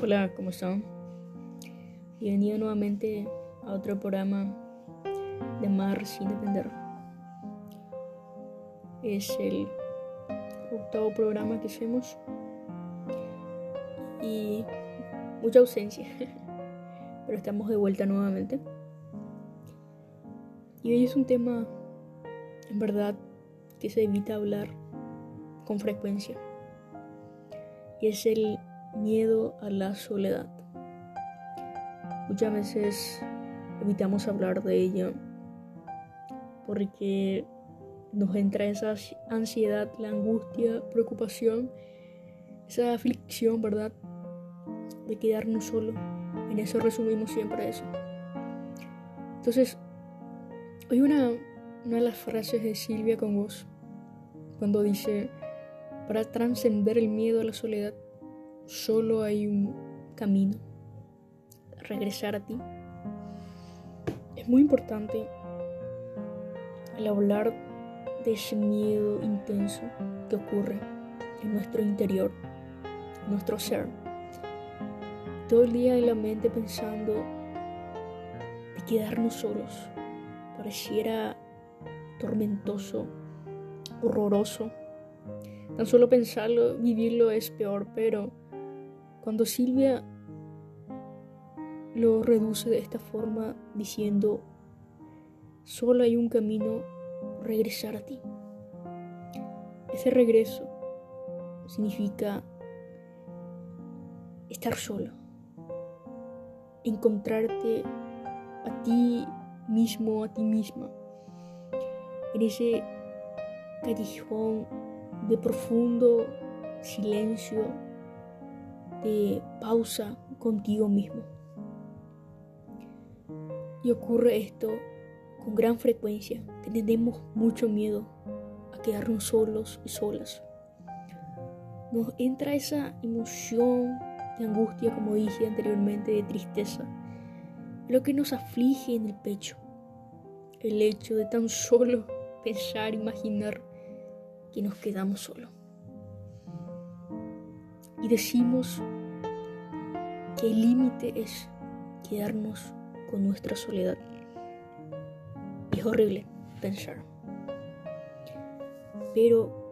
Hola, ¿cómo están? Bienvenido nuevamente a otro programa de Mar sin depender. Es el octavo programa que hacemos y mucha ausencia, pero estamos de vuelta nuevamente. Y hoy es un tema, en verdad, que se evita hablar con frecuencia. Y es el miedo a la soledad. Muchas veces evitamos hablar de ella porque nos entra esa ansiedad, la angustia, preocupación, esa aflicción, ¿verdad? De quedarnos solo. En eso resumimos siempre eso. Entonces, hay una, una de las frases de Silvia con vos, cuando dice, para trascender el miedo a la soledad, solo hay un camino, regresar a ti. Es muy importante al hablar de ese miedo intenso que ocurre en nuestro interior, en nuestro ser. Todo el día en la mente pensando de quedarnos solos. Pareciera tormentoso, horroroso. Tan solo pensarlo, vivirlo es peor, pero cuando Silvia lo reduce de esta forma diciendo, solo hay un camino, regresar a ti. Ese regreso significa estar solo, encontrarte a ti mismo, a ti misma, en ese callejón de profundo silencio de pausa contigo mismo. Y ocurre esto con gran frecuencia, que tenemos mucho miedo a quedarnos solos y solas. Nos entra esa emoción de angustia, como dije anteriormente, de tristeza, lo que nos aflige en el pecho. El hecho de tan solo pensar, imaginar que nos quedamos solos y decimos que el límite es quedarnos con nuestra soledad. es horrible pensar. Pero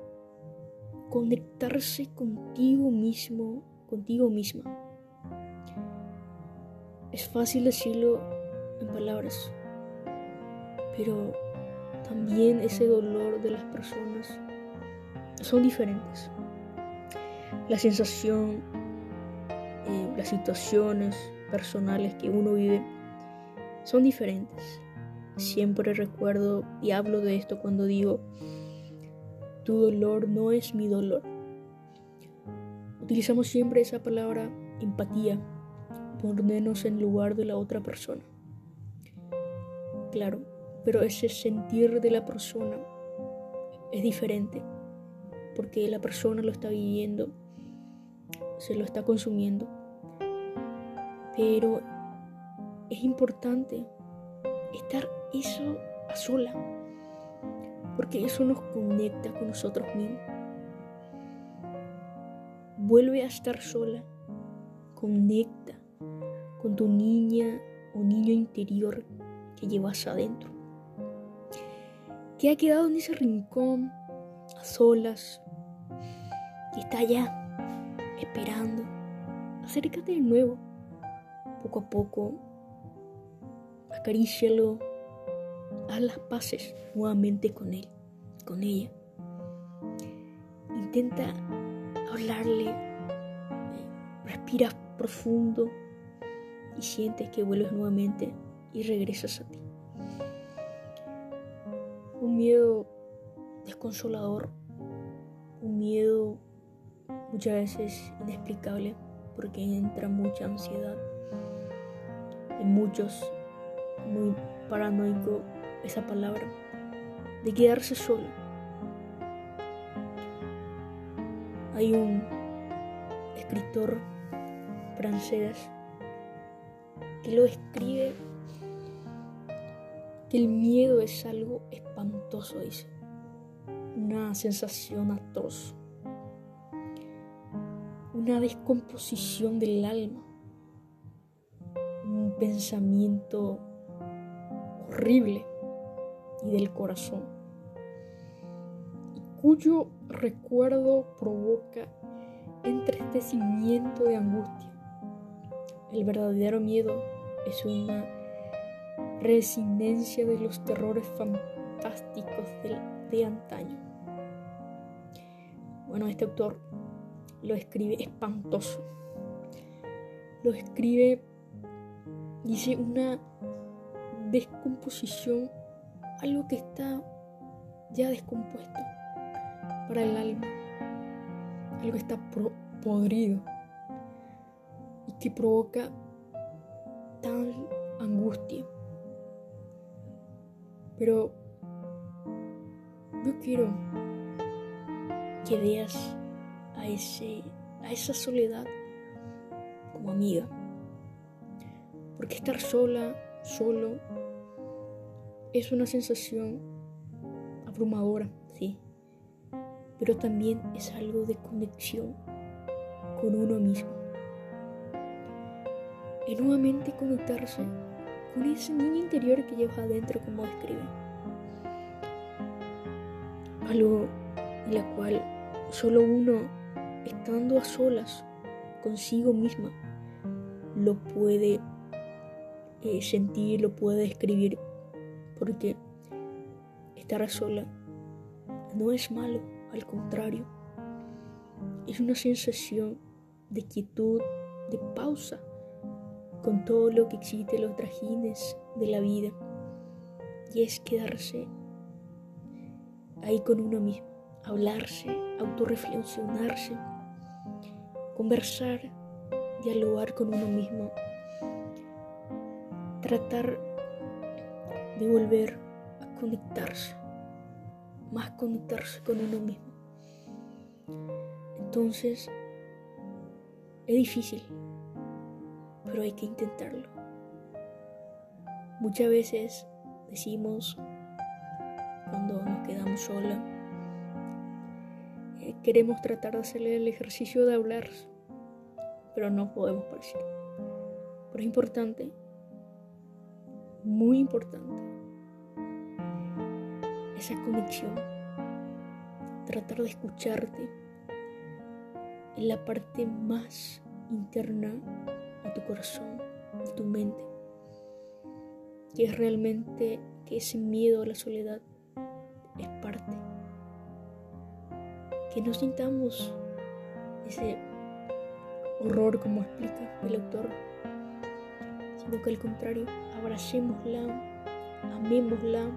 conectarse contigo mismo, contigo misma. Es fácil decirlo en palabras, pero también ese dolor de las personas son diferentes la sensación, eh, las situaciones personales que uno vive son diferentes. Siempre recuerdo y hablo de esto cuando digo, tu dolor no es mi dolor. Utilizamos siempre esa palabra empatía, ponernos en lugar de la otra persona. Claro, pero ese sentir de la persona es diferente, porque la persona lo está viviendo se lo está consumiendo. Pero es importante estar eso a sola, porque eso nos conecta con nosotros mismos. Vuelve a estar sola, conecta con tu niña o niño interior que llevas adentro, que ha quedado en ese rincón a solas, que está allá esperando. Acércate de nuevo, poco a poco, acarícialo, haz las paces nuevamente con él, con ella. Intenta hablarle, respira profundo y sientes que vuelves nuevamente y regresas a ti. Un miedo desconsolador, un miedo muchas veces inexplicable porque entra mucha ansiedad. En muchos, muy paranoico esa palabra, de quedarse solo. Hay un escritor francés que lo escribe que el miedo es algo espantoso, dice, una sensación atroz una descomposición del alma, un pensamiento horrible y del corazón, cuyo recuerdo provoca entristecimiento de angustia. El verdadero miedo es una resinencia de los terrores fantásticos de, de antaño. Bueno, este autor lo escribe espantoso. Lo escribe, dice, una descomposición, algo que está ya descompuesto para el alma, algo que está podrido y que provoca tal angustia. Pero yo quiero que veas a, ese, a esa soledad como amiga. Porque estar sola, solo, es una sensación abrumadora, sí. Pero también es algo de conexión con uno mismo. Y nuevamente conectarse con ese niño interior que llevas adentro, como describe. Algo en la cual solo uno estando a solas consigo misma, lo puede eh, sentir, lo puede escribir, porque estar a sola no es malo, al contrario, es una sensación de quietud, de pausa, con todo lo que existe los trajines de la vida, y es quedarse ahí con uno mismo, hablarse, autorreflexionarse conversar, dialogar con uno mismo, tratar de volver a conectarse, más conectarse con uno mismo. Entonces, es difícil, pero hay que intentarlo. Muchas veces decimos, cuando nos quedamos solas, queremos tratar de hacerle el ejercicio de hablar, pero no podemos parecer. Pero es importante, muy importante, esa conexión, tratar de escucharte en la parte más interna de tu corazón, de tu mente, que es realmente que ese miedo a la soledad es parte que no sintamos ese horror como explica el autor, sino que al contrario, abracémosla, amémosla,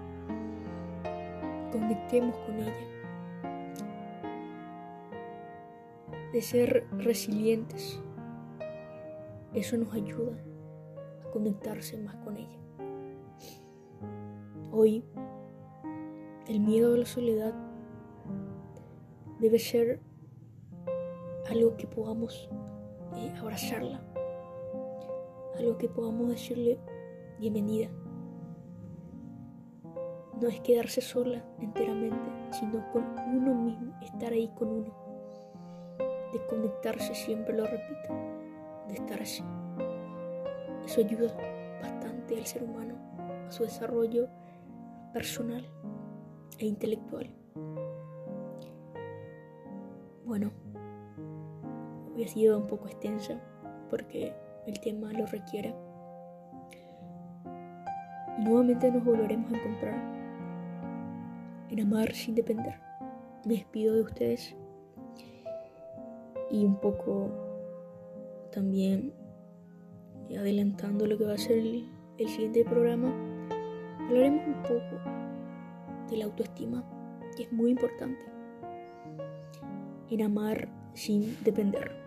conectemos con ella. De ser resilientes, eso nos ayuda a conectarse más con ella. Hoy, el miedo a la soledad debe ser algo que podamos eh, abrazarla, algo que podamos decirle bienvenida. No es quedarse sola enteramente, sino con uno mismo, estar ahí con uno, de conectarse, siempre lo repito, de estar así. Eso ayuda bastante al ser humano, a su desarrollo personal e intelectual. Bueno, hoy sido un poco extensa porque el tema lo requiere. Y nuevamente nos volveremos a encontrar en Amar sin depender. Me despido de ustedes y un poco también adelantando lo que va a ser el, el siguiente programa, hablaremos un poco de la autoestima, que es muy importante en amar sin depender.